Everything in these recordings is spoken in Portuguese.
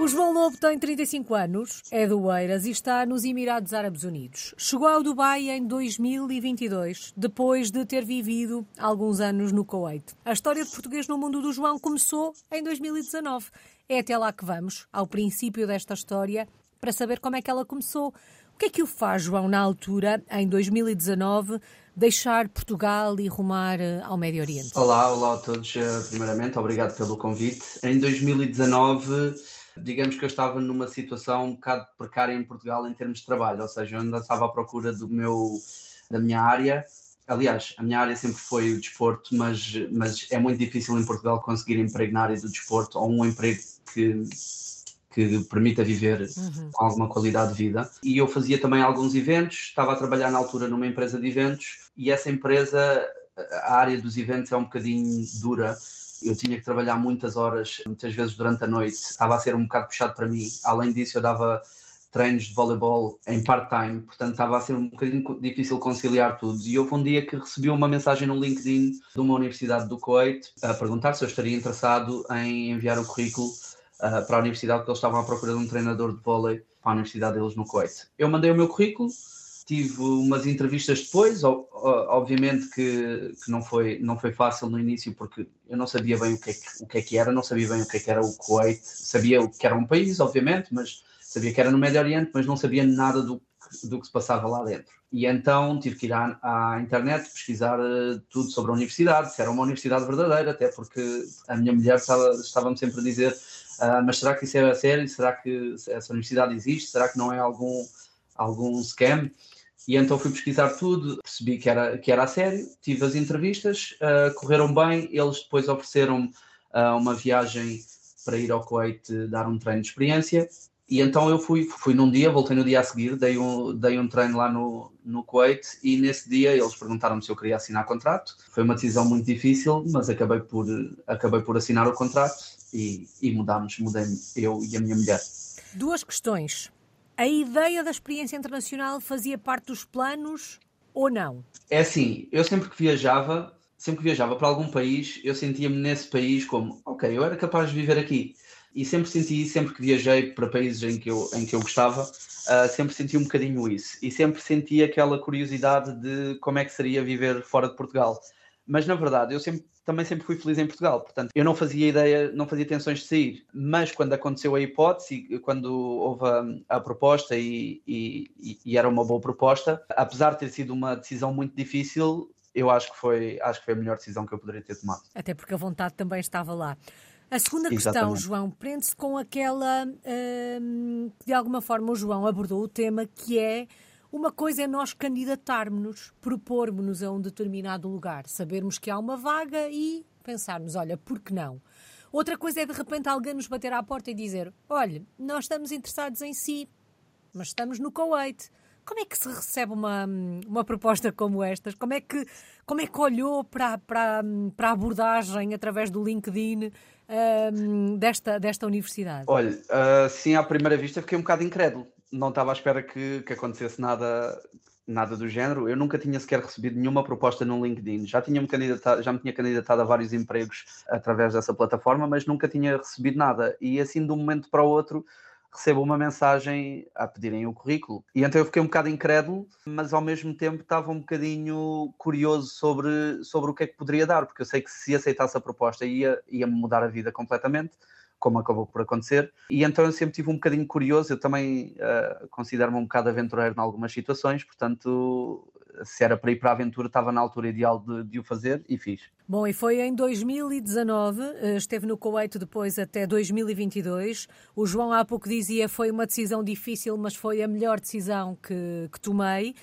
O João Lobo tem 35 anos, é do Eiras e está nos Emirados Árabes Unidos. Chegou ao Dubai em 2022, depois de ter vivido alguns anos no Kuwait. A história de português no mundo do João começou em 2019. É até lá que vamos, ao princípio desta história, para saber como é que ela começou. O que é que o faz, João, na altura, em 2019, deixar Portugal e rumar eh, ao Médio Oriente? Olá, olá a todos. Eh, primeiramente, obrigado pelo convite. Em 2019 digamos que eu estava numa situação um bocado precária em Portugal em termos de trabalho, ou seja, eu ainda estava à procura do meu, da minha área. Aliás, a minha área sempre foi o desporto, mas, mas é muito difícil em Portugal conseguir emprego na área do desporto ou um emprego que, que permita viver uhum. com alguma qualidade de vida. E eu fazia também alguns eventos, estava a trabalhar na altura numa empresa de eventos e essa empresa, a área dos eventos é um bocadinho dura eu tinha que trabalhar muitas horas, muitas vezes durante a noite, estava a ser um bocado puxado para mim. Além disso, eu dava treinos de voleibol em part-time, portanto estava a ser um bocadinho difícil conciliar tudo. E houve um dia que recebi uma mensagem no LinkedIn de uma universidade do Kuwait a perguntar se eu estaria interessado em enviar o currículo uh, para a universidade, porque eles estavam à procura de um treinador de vôlei para a universidade deles no Kuwait. Eu mandei o meu currículo, tive umas entrevistas depois, obviamente que, que, não, foi, não foi fácil no início porque eu não sabia bem o que, é que, o que é que era, não sabia bem o que é que era o Kuwait, sabia o que era um país, obviamente, mas sabia que era no Médio Oriente, mas não sabia nada do, do que se passava lá dentro. E então tive que ir à, à internet pesquisar uh, tudo sobre a universidade, se era uma universidade verdadeira, até porque a minha mulher estava, estava-me sempre a dizer uh, mas será que isso é sério? Será que essa universidade existe? Será que não é algum, algum scam? E então fui pesquisar tudo, percebi que era, que era a sério, tive as entrevistas, uh, correram bem, eles depois ofereceram uh, uma viagem para ir ao Kuwait dar um treino de experiência. E então eu fui, fui num dia, voltei no dia a seguir, dei um, dei um treino lá no, no Kuwait e nesse dia eles perguntaram-me se eu queria assinar contrato. Foi uma decisão muito difícil, mas acabei por, acabei por assinar o contrato e, e mudámos, mudei eu e a minha mulher. Duas questões. A ideia da experiência internacional fazia parte dos planos ou não? É assim, eu sempre que viajava, sempre que viajava para algum país, eu sentia-me nesse país como, ok, eu era capaz de viver aqui. E sempre senti, sempre que viajei para países em que eu, em que eu gostava, uh, sempre senti um bocadinho isso. E sempre senti aquela curiosidade de como é que seria viver fora de Portugal. Mas na verdade, eu sempre também sempre fui feliz em Portugal, portanto, eu não fazia ideia, não fazia tensões de sair, mas quando aconteceu a hipótese, quando houve a, a proposta e, e, e, era uma boa proposta, apesar de ter sido uma decisão muito difícil, eu acho que foi, acho que foi a melhor decisão que eu poderia ter tomado. Até porque a vontade também estava lá. A segunda questão, Exatamente. João, prende-se com aquela hum, de alguma forma o João abordou o tema que é uma coisa é nós candidatarmos-nos, propormos-nos a um determinado lugar, sabermos que há uma vaga e pensarmos, olha, por que não? Outra coisa é de repente alguém nos bater à porta e dizer, olha, nós estamos interessados em si, mas estamos no Kuwait. Como é que se recebe uma, uma proposta como estas? Como é que, como é que olhou para, para, para a abordagem através do LinkedIn um, desta, desta universidade? Olha, uh, sim, à primeira vista fiquei um bocado incrédulo não estava à espera que, que acontecesse nada, nada do género. Eu nunca tinha sequer recebido nenhuma proposta no LinkedIn. Já, tinha -me candidatado, já me tinha candidatado a vários empregos através dessa plataforma, mas nunca tinha recebido nada. E assim, de um momento para o outro, recebo uma mensagem a pedirem o currículo. E então eu fiquei um bocado incrédulo, mas ao mesmo tempo estava um bocadinho curioso sobre, sobre o que é que poderia dar, porque eu sei que se aceitasse a proposta ia, ia mudar a vida completamente como acabou por acontecer. E então eu sempre tive um bocadinho curioso, eu também uh, considero-me um bocado aventureiro em algumas situações, portanto, se era para ir para a aventura, estava na altura ideal de, de, o fazer e fiz. Bom, e foi em 2019, eh, esteve no Kuwait depois até 2022. O João há pouco dizia foi uma decisão difícil, mas foi a melhor decisão que, que tomei.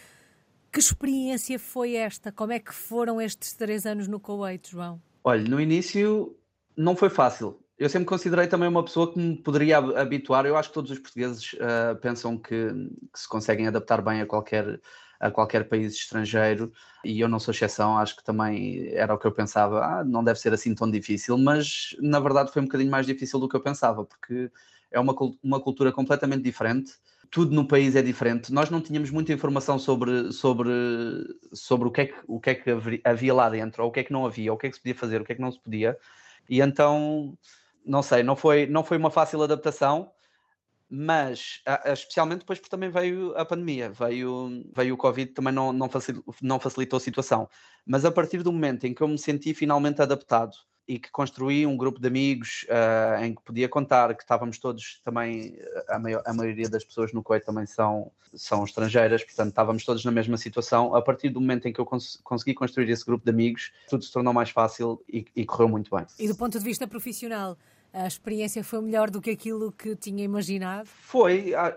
Que experiência foi esta? Como é que foram estes três anos no Kuwait, João? Olha, no início não foi fácil eu sempre considerei também uma pessoa que me poderia habituar. Eu acho que todos os portugueses uh, pensam que, que, se conseguem adaptar bem a qualquer, a qualquer país estrangeiro e eu não sou exceção. Acho que também era o que eu pensava. Ah, não deve ser assim tão difícil, mas na verdade foi um bocadinho mais difícil do que eu pensava, porque é uma, uma cultura completamente diferente. Tudo no país é diferente. Nós não tínhamos muita informação sobre, sobre, sobre o, que é que, o que é que havia lá dentro, ou o que é que não havia, ou o que é que se podia fazer, o que é que não se podia. E então não sei, não foi, não foi uma fácil adaptação, mas especialmente depois porque também veio a pandemia, veio, veio o Covid, também não, não, facilitou, não facilitou a situação. Mas a partir do momento em que eu me senti finalmente adaptado e que construí um grupo de amigos uh, em que podia contar, que estávamos todos também, a, maior, a maioria das pessoas no Coit também são, são estrangeiras, portanto estávamos todos na mesma situação. A partir do momento em que eu cons consegui construir esse grupo de amigos, tudo se tornou mais fácil e, e correu muito bem. E do ponto de vista profissional? A experiência foi melhor do que aquilo que tinha imaginado? Foi, ah,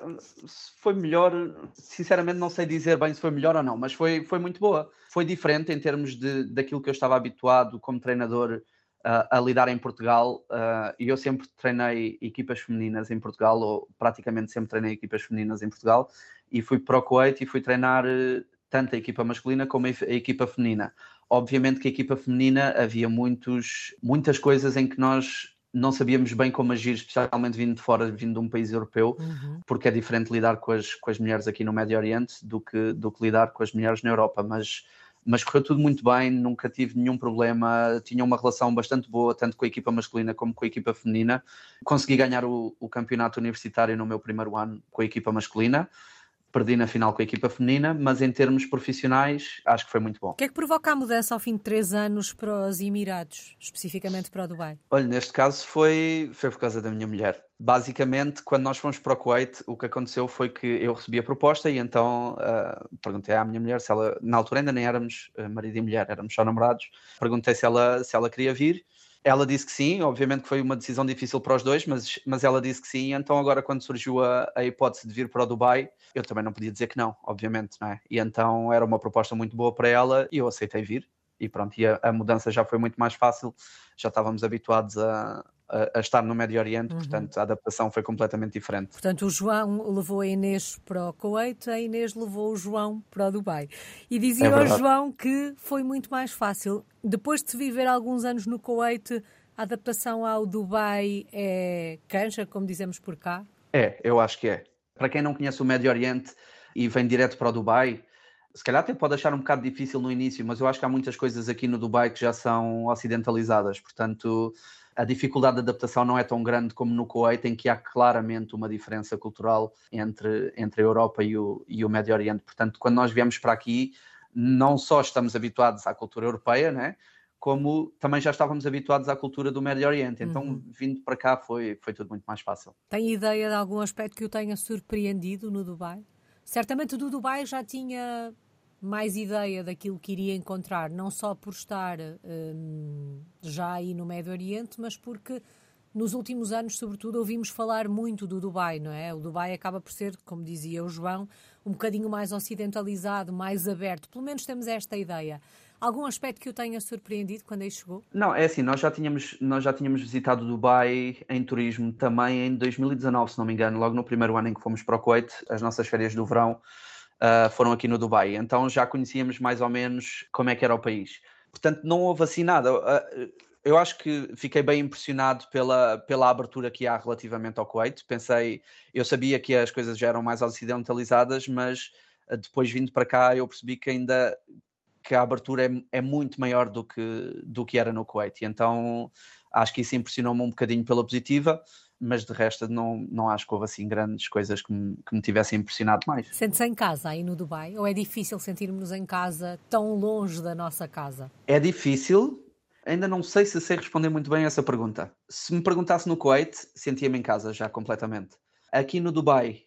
foi melhor, sinceramente não sei dizer bem se foi melhor ou não, mas foi, foi muito boa. Foi diferente em termos de, daquilo que eu estava habituado como treinador uh, a lidar em Portugal. Uh, e eu sempre treinei equipas femininas em Portugal, ou praticamente sempre treinei equipas femininas em Portugal, e fui para o Kuwait e fui treinar uh, tanto a equipa masculina como a equipa feminina. Obviamente que a equipa feminina havia muitos, muitas coisas em que nós não sabíamos bem como agir, especialmente vindo de fora, vindo de um país europeu, uhum. porque é diferente lidar com as, com as mulheres aqui no Médio Oriente do que, do que lidar com as mulheres na Europa. Mas, mas correu tudo muito bem, nunca tive nenhum problema, tinha uma relação bastante boa, tanto com a equipa masculina como com a equipa feminina. Consegui ganhar o, o campeonato universitário no meu primeiro ano com a equipa masculina perdi na final com a equipa feminina, mas em termos profissionais acho que foi muito bom. O que é que provoca a mudança ao fim de três anos para os Emirados, especificamente para o Dubai? Olha, neste caso foi, foi por causa da minha mulher. Basicamente, quando nós fomos para o Kuwait, o que aconteceu foi que eu recebi a proposta e então uh, perguntei à minha mulher se ela, na altura ainda nem éramos uh, marido e mulher, éramos só namorados, perguntei se ela, se ela queria vir ela disse que sim, obviamente que foi uma decisão difícil para os dois, mas, mas ela disse que sim. Então, agora, quando surgiu a, a hipótese de vir para o Dubai, eu também não podia dizer que não, obviamente, não é? E então era uma proposta muito boa para ela e eu aceitei vir. E pronto, e a, a mudança já foi muito mais fácil, já estávamos habituados a, a, estar no Médio Oriente, uhum. portanto a adaptação foi completamente diferente. Portanto, o João levou a Inês para o Kuwait, a Inês levou o João para o Dubai. E dizia é ao João que foi muito mais fácil. Depois de viver alguns anos no Kuwait, a adaptação ao Dubai é canja, como dizemos por cá? É, eu acho que é. Para quem não conhece o Médio Oriente e vem direto para o Dubai, se calhar até pode achar um bocado difícil no início, mas eu acho que há muitas coisas aqui no Dubai que já são ocidentalizadas, portanto a dificuldade de adaptação não é tão grande como no Kuwait, em que há claramente uma diferença cultural entre, entre a Europa e o, e o Médio Oriente. Portanto, quando nós viemos para aqui, não só estamos habituados à cultura europeia, né? como também já estávamos habituados à cultura do Médio Oriente. Então, uhum. vindo para cá foi, foi tudo muito mais fácil. Tem ideia de algum aspecto que o tenha surpreendido no Dubai? Certamente do Dubai já tinha mais ideia daquilo que iria encontrar, não só por estar hum, já aí no Médio Oriente, mas porque nos últimos anos, sobretudo, ouvimos falar muito do Dubai, não é? O Dubai acaba por ser, como dizia o João, um bocadinho mais ocidentalizado, mais aberto. Pelo menos temos esta ideia. Algum aspecto que o tenha surpreendido quando aí chegou? Não, é assim, nós já tínhamos, nós já tínhamos visitado Dubai em turismo também em 2019, se não me engano, logo no primeiro ano em que fomos para o Kuwait, as nossas férias do verão uh, foram aqui no Dubai. Então já conhecíamos mais ou menos como é que era o país. Portanto, não houve assim nada. Uh, eu acho que fiquei bem impressionado pela, pela abertura que há relativamente ao Kuwait. Pensei, eu sabia que as coisas já eram mais ocidentalizadas, mas uh, depois vindo para cá eu percebi que ainda que a abertura é, é muito maior do que, do que era no Kuwait. Então acho que isso impressionou-me um bocadinho pela positiva mas de resto não, não acho que houve assim grandes coisas que me, que me tivessem impressionado mais. Sente-se em casa aí no Dubai? Ou é difícil sentirmos em casa tão longe da nossa casa? É difícil. Ainda não sei se sei responder muito bem essa pergunta. Se me perguntasse no Kuwait, sentia-me em casa já completamente. Aqui no Dubai,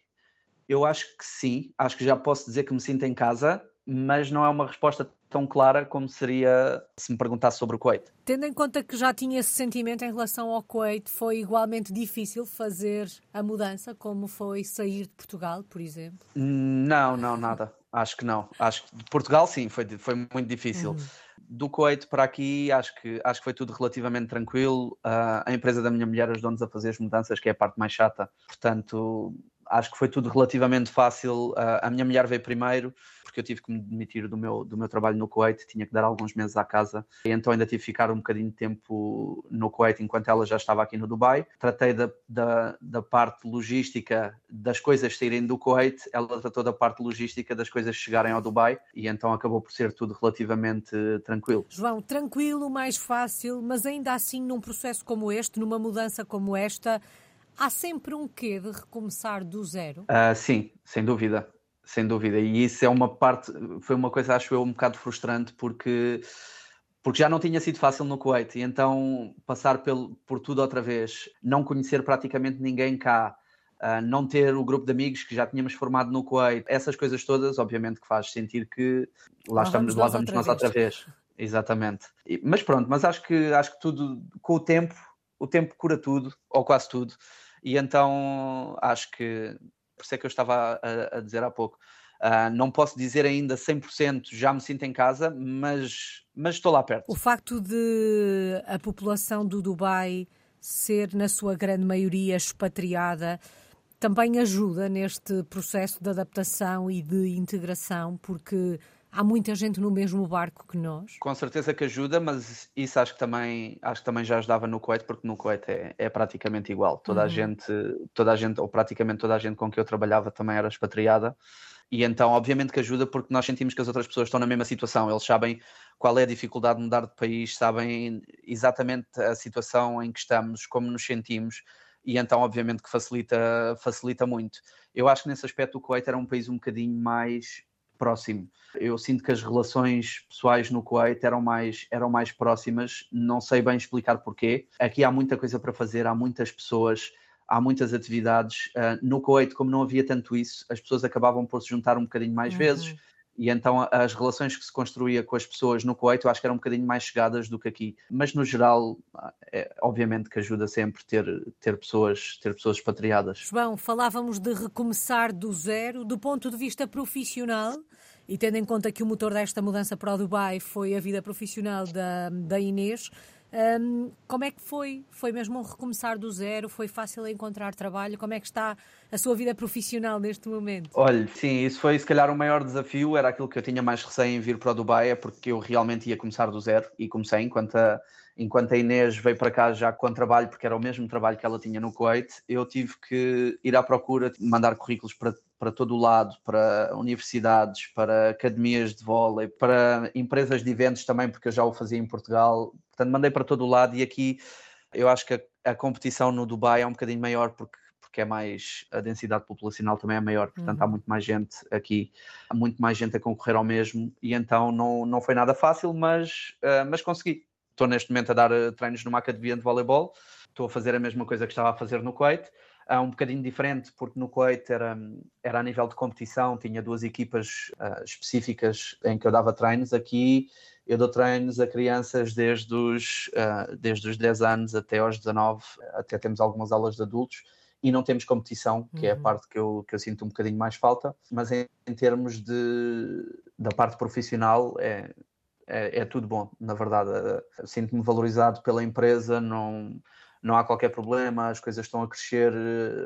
eu acho que sim. Acho que já posso dizer que me sinto em casa, mas não é uma resposta tão clara como seria se me perguntasse sobre o Kuwait. Tendo em conta que já tinha esse sentimento em relação ao Kuwait, foi igualmente difícil fazer a mudança, como foi sair de Portugal, por exemplo? Não, não, nada. Acho que não. Acho que de Portugal sim, foi, foi muito difícil. Uhum. Do Kuwait para aqui, acho que, acho que foi tudo relativamente tranquilo. Uh, a empresa da minha mulher ajudou-nos a fazer as mudanças, que é a parte mais chata. Portanto, acho que foi tudo relativamente fácil. Uh, a minha mulher veio primeiro, porque eu tive que me demitir do meu, do meu trabalho no Kuwait, tinha que dar alguns meses à casa, e então ainda tive que ficar um bocadinho de tempo no Kuwait enquanto ela já estava aqui no Dubai. Tratei da, da, da parte logística das coisas saírem do Kuwait, ela tratou da parte logística das coisas chegarem ao Dubai, e então acabou por ser tudo relativamente tranquilo. João, tranquilo, mais fácil, mas ainda assim num processo como este, numa mudança como esta, Há sempre um quê de recomeçar do zero? Uh, sim, sem dúvida, sem dúvida. E isso é uma parte, foi uma coisa, acho eu, um bocado frustrante, porque porque já não tinha sido fácil no Kuwait, e então passar pelo, por tudo outra vez, não conhecer praticamente ninguém cá, uh, não ter o grupo de amigos que já tínhamos formado no Kuwait, essas coisas todas, obviamente que faz sentir que lá, lá estamos, lá vamos nós outra vez. Exatamente. E, mas pronto, mas acho que acho que tudo com o tempo, o tempo cura tudo, ou quase tudo, e então acho que por isso é que eu estava a, a dizer há pouco Uh, não posso dizer ainda 100% já me sinto em casa, mas, mas estou lá perto. O facto de a população do Dubai ser, na sua grande maioria, expatriada também ajuda neste processo de adaptação e de integração, porque há muita gente no mesmo barco que nós. Com certeza que ajuda, mas isso acho que também, acho que também já ajudava no Kuwait, porque no Kuwait é, é praticamente igual. Toda uhum. a gente, toda a gente, ou praticamente toda a gente com que eu trabalhava também era expatriada. E então, obviamente que ajuda porque nós sentimos que as outras pessoas estão na mesma situação, eles sabem qual é a dificuldade de mudar de país, sabem exatamente a situação em que estamos, como nos sentimos, e então, obviamente, que facilita, facilita muito. Eu acho que nesse aspecto o Kuwait era um país um bocadinho mais próximo. Eu sinto que as relações pessoais no Kuwait eram mais, eram mais próximas, não sei bem explicar porquê. Aqui há muita coisa para fazer, há muitas pessoas há muitas atividades. Uh, no Kuwait, como não havia tanto isso, as pessoas acabavam por se juntar um bocadinho mais uhum. vezes. E então as relações que se construía com as pessoas no Kuwait eu acho que eram um bocadinho mais chegadas do que aqui. Mas no geral, é, obviamente que ajuda sempre ter, ter, pessoas, ter pessoas expatriadas. João, falávamos de recomeçar do zero, do ponto de vista profissional, e tendo em conta que o motor desta mudança para o Dubai foi a vida profissional da, da Inês, um, como é que foi? Foi mesmo um recomeçar do zero? Foi fácil encontrar trabalho? Como é que está a sua vida profissional neste momento? Olha, sim, isso foi se calhar o maior desafio, era aquilo que eu tinha mais receio em vir para o Dubai, é porque eu realmente ia começar do zero e comecei enquanto a, enquanto a Inês veio para cá já com trabalho, porque era o mesmo trabalho que ela tinha no Kuwait, eu tive que ir à procura, mandar currículos para para todo o lado, para universidades, para academias de vôlei, para empresas de eventos também, porque eu já o fazia em Portugal. Portanto, mandei para todo o lado e aqui eu acho que a, a competição no Dubai é um bocadinho maior porque porque é mais a densidade populacional também é maior, portanto uhum. há muito mais gente aqui, há muito mais gente a concorrer ao mesmo e então não, não foi nada fácil, mas, uh, mas consegui. Estou neste momento a dar uh, treinos numa academia de voleibol, estou a fazer a mesma coisa que estava a fazer no Kuwait um bocadinho diferente, porque no Kuwait era, era a nível de competição, tinha duas equipas uh, específicas em que eu dava treinos. Aqui eu dou treinos a crianças desde os, uh, desde os 10 anos até aos 19, até temos algumas aulas de adultos e não temos competição, que uhum. é a uhum. parte que eu, que eu sinto um bocadinho mais falta, mas em, em termos de, da parte profissional é, é, é tudo bom, na verdade. Sinto-me valorizado pela empresa, não não há qualquer problema, as coisas estão a crescer.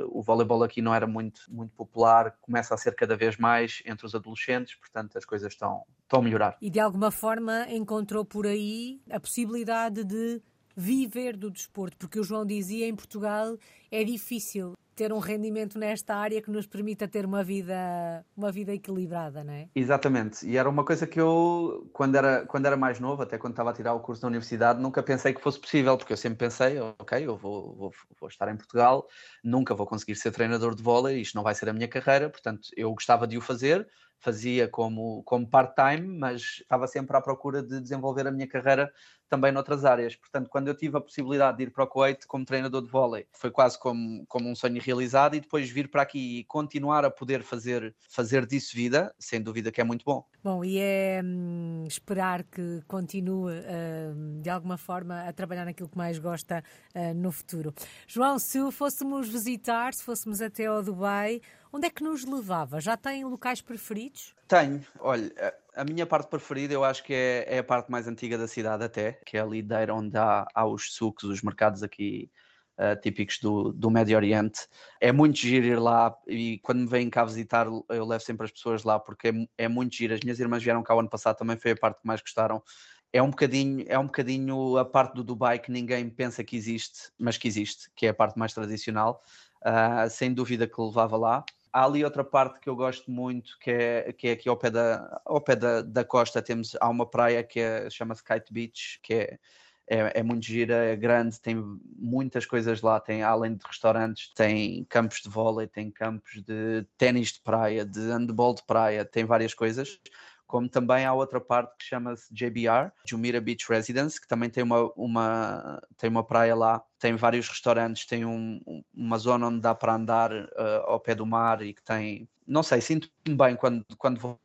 O voleibol aqui não era muito, muito popular, começa a ser cada vez mais entre os adolescentes, portanto as coisas estão, estão a melhorar. E de alguma forma encontrou por aí a possibilidade de viver do desporto, porque o João dizia em Portugal é difícil ter um rendimento nesta área que nos permita ter uma vida, uma vida equilibrada, não é? Exatamente. E era uma coisa que eu, quando era, quando era mais novo, até quando estava a tirar o curso da universidade, nunca pensei que fosse possível, porque eu sempre pensei, ok, eu vou, vou, vou estar em Portugal, nunca vou conseguir ser treinador de vôlei, isto não vai ser a minha carreira, portanto, eu gostava de o fazer, fazia como, como part-time, mas estava sempre à procura de desenvolver a minha carreira também noutras áreas. Portanto, quando eu tive a possibilidade de ir para o Kuwait como treinador de vôlei, foi quase como, como um sonho realizado e depois vir para aqui e continuar a poder fazer, fazer disso vida, sem dúvida que é muito bom. Bom, e é hum, esperar que continue hum, de alguma forma a trabalhar naquilo que mais gosta hum, no futuro. João, se o fôssemos visitar, se fôssemos até ao Dubai, onde é que nos levava? Já tem locais preferidos? Tenho. Olha, a minha parte preferida eu acho que é, é, a parte mais antiga da cidade até, que é ali Deira onde há, há os sucos, os mercados aqui uh, típicos do, do Médio Oriente. É muito giro ir lá e quando me vêm cá visitar eu levo sempre as pessoas lá porque é, é muito giro. As minhas irmãs vieram cá o ano passado, também foi a parte que mais gostaram. É um, bocadinho, é um bocadinho a parte do Dubai que ninguém pensa que existe, mas que existe, que é a parte mais tradicional. Uh, sem dúvida que levava lá há ali outra parte que eu gosto muito, que é, que é aqui ao pé, da, ao pé da, da costa, temos, há uma praia que é, chama-se Kite Beach, que é, é, é, muito gira, é grande, tem muitas coisas lá, tem além de restaurantes, tem campos de vôlei, tem campos de ténis de praia, de handball de praia, tem várias coisas. Como também há outra parte que chama-se JBR, Jumeirah Beach Residence, que também tem uma, uma, tem uma praia lá, tem vários restaurantes, tem um, uma zona onde dá para andar uh, ao pé do mar e que tem, não sei, sinto-me bem quando, quando vou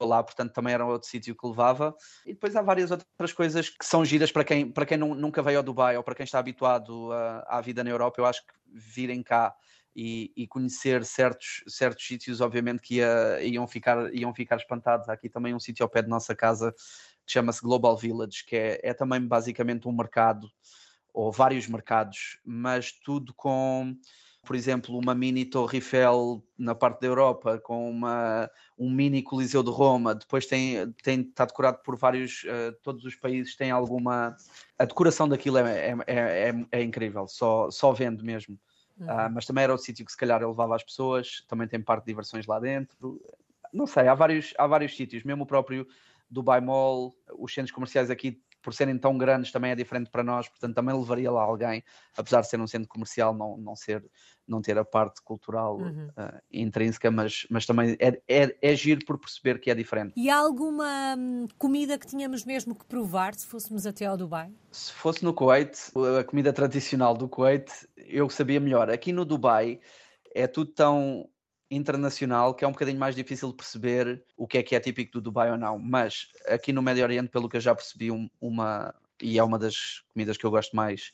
lá, portanto também era outro sítio que levava. E depois há várias outras coisas que são giras para quem, para quem nunca veio ao Dubai ou para quem está habituado à, à vida na Europa. Eu acho que virem cá e, e, conhecer certos, certos sítios, obviamente que ia, iam, ficar, iam ficar espantados. Há aqui também um sítio ao pé de nossa casa que chama-se Global Village, que é, é também basicamente um mercado, ou vários mercados, mas tudo com por exemplo, uma mini Torre Eiffel na parte da Europa, com uma, um mini Coliseu de Roma, depois tem, tem, está decorado por vários, uh, todos os países têm alguma. A decoração daquilo é, é, é, é incrível, só, só vendo mesmo. Uhum. Uh, mas também era o sítio que se calhar eu levava as pessoas, também tem parte de diversões lá dentro. Não sei, há vários, há vários sítios, mesmo o próprio Dubai Mall, os centros comerciais aqui por serem tão grandes também é diferente para nós, portanto também levaria lá alguém, apesar de ser um centro comercial, não, não, ser, não ter a parte cultural uhum. uh, intrínseca, mas, mas também é, é, é giro por perceber que é diferente. E há alguma hum, comida que tínhamos mesmo que provar se fôssemos até ao Dubai? Se fosse no Kuwait, a comida tradicional do Kuwait, eu sabia melhor. Aqui no Dubai é tudo tão internacional que é um bocadinho mais difícil de perceber o que é que é típico do Dubai ou não. Mas aqui no Médio Oriente, pelo que eu já percebi, um, uma e é uma das comidas que eu gosto mais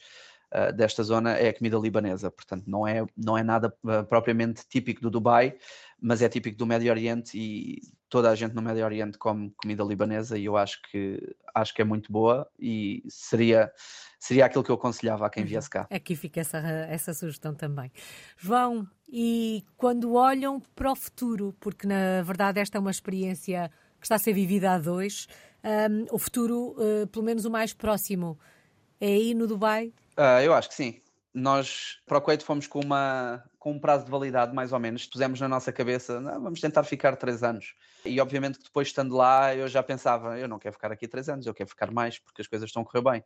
uh, desta zona é a comida libanesa. Portanto, não é, não é nada uh, propriamente típico do Dubai, mas é típico do Médio Oriente e toda a gente no Médio Oriente come comida libanesa e eu acho que acho que é muito boa e seria seria aquilo que eu aconselhava a quem uhum. viesse cá. Aqui fica essa, essa sugestão também. João, e quando olham para o futuro, porque na verdade esta é uma experiência que está a ser vivida a dois, um, o futuro, uh, pelo menos o mais próximo, é aí no Dubai? Uh, eu acho que sim. Nós para o Kuwait fomos com, uma, com um prazo de validade, mais ou menos. Pusemos na nossa cabeça, vamos tentar ficar três anos. E obviamente que depois estando lá, eu já pensava, eu não quero ficar aqui três anos, eu quero ficar mais, porque as coisas estão a correr bem.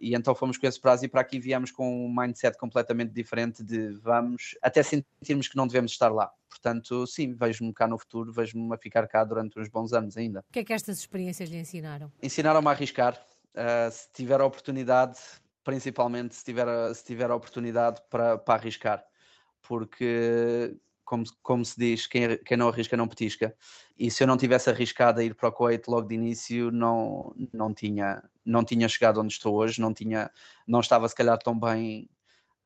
E então fomos com esse prazo e para aqui viemos com um mindset completamente diferente de vamos, até sentirmos que não devemos estar lá. Portanto, sim, vejo-me cá no futuro, vejo-me a ficar cá durante uns bons anos ainda. O que é que estas experiências lhe ensinaram? Ensinaram-me a arriscar. Uh, se tiver a oportunidade, principalmente se tiver, se tiver a oportunidade para, para arriscar, porque, como, como se diz, quem, quem não arrisca não petisca. E se eu não tivesse arriscado a ir para o Kuwait logo de início, não, não, tinha, não tinha chegado onde estou hoje, não, tinha, não estava se calhar tão bem,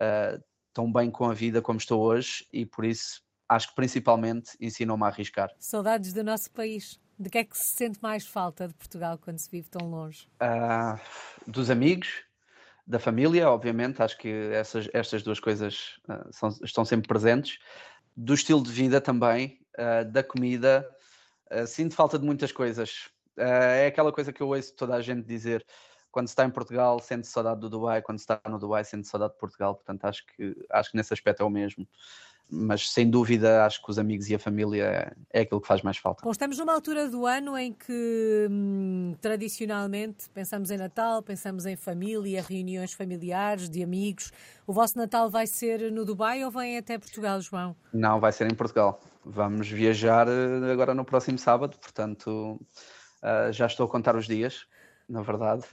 uh, tão bem com a vida como estou hoje, e por isso acho que principalmente ensinou-me a arriscar. Saudades do nosso país. De que é que se sente mais falta de Portugal quando se vive tão longe? Uh, dos amigos, da família, obviamente, acho que essas, estas duas coisas uh, são, estão sempre presentes, do estilo de vida também, uh, da comida, uh, sinto falta de muitas coisas. é aquela coisa que eu ouço toda a gente dizer, quando está em Portugal sente saudade do Dubai, quando está no Dubai sente saudade de Portugal, portanto acho que, acho que nesse aspecto é o mesmo mas sem dúvida acho que os amigos e a família é, aquilo que faz mais falta. Bom, estamos numa altura do ano em que hum, tradicionalmente pensamos em Natal, pensamos em família, reuniões familiares, de amigos. O vosso Natal vai ser no Dubai ou vem até Portugal, João? Não, vai ser em Portugal. Vamos viajar eh, agora no próximo sábado, portanto uh, já estou a contar os dias, na verdade.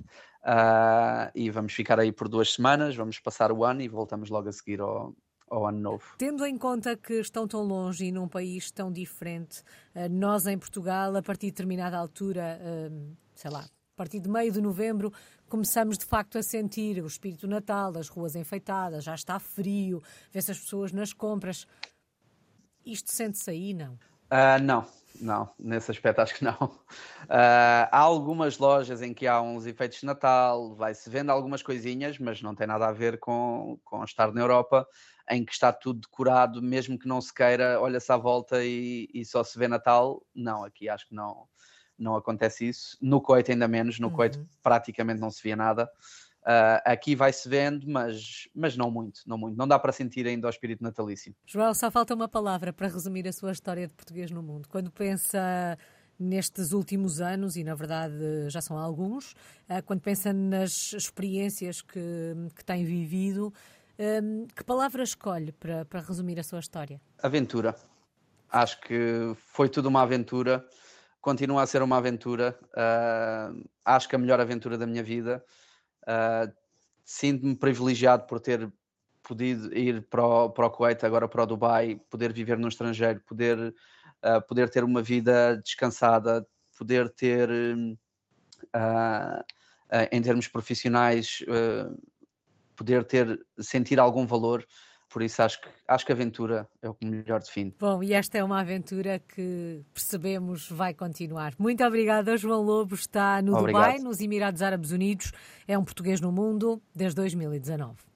Uh, e vamos ficar aí por duas semanas, vamos passar o ano e voltamos logo a seguir ao, ao ano novo. Tendo em conta que estão tão longe e num país tão diferente, eh, nós em Portugal, a partir de determinada altura, eh, sei lá, a partir de meio de novembro, começamos de facto a sentir o espírito Natal, as ruas enfeitadas, já está frio, vê-se as pessoas nas compras. Isto sente-se aí, não? Uh, não, não, nesse aspecto acho que não. Uh, há algumas lojas em que há uns efeitos de Natal, vai-se vendo algumas coisinhas, mas não tem nada a ver com, com estar na Europa em que está tudo decorado, mesmo que não se queira, olha-se à volta e, e, só se vê Natal. Não, aqui acho que não, não acontece isso. No Coito ainda menos, no uhum. Coito praticamente não se via nada. Uh, aqui vai-se vendo, mas, mas não muito, não muito. Não dá para sentir ainda o espírito natalício. João, só falta uma palavra para resumir a sua história de português no mundo. Quando pensa nestes últimos anos, e na verdade já são alguns, quando pensa nas experiências que, que tem vivido, que palavra escolhe para, para resumir a sua história? Aventura. Acho que foi tudo uma aventura, continua a ser uma aventura. Uh, acho que a melhor aventura da minha vida. Uh, Sinto-me privilegiado por ter podido ir para o, para o Kuwait, agora para o Dubai, poder viver no estrangeiro, poder, uh, poder ter uma vida descansada, poder ter, em termos profissionais, poder ter, sentir algum valor por isso acho que, acho que a aventura é o que melhor define. Bom, e esta é uma aventura que percebemos vai continuar. Muito obrigada, João Lobo. Está no Obrigado. Dubai, nos Emirados Árabes Unidos. É um português no mundo desde 2019.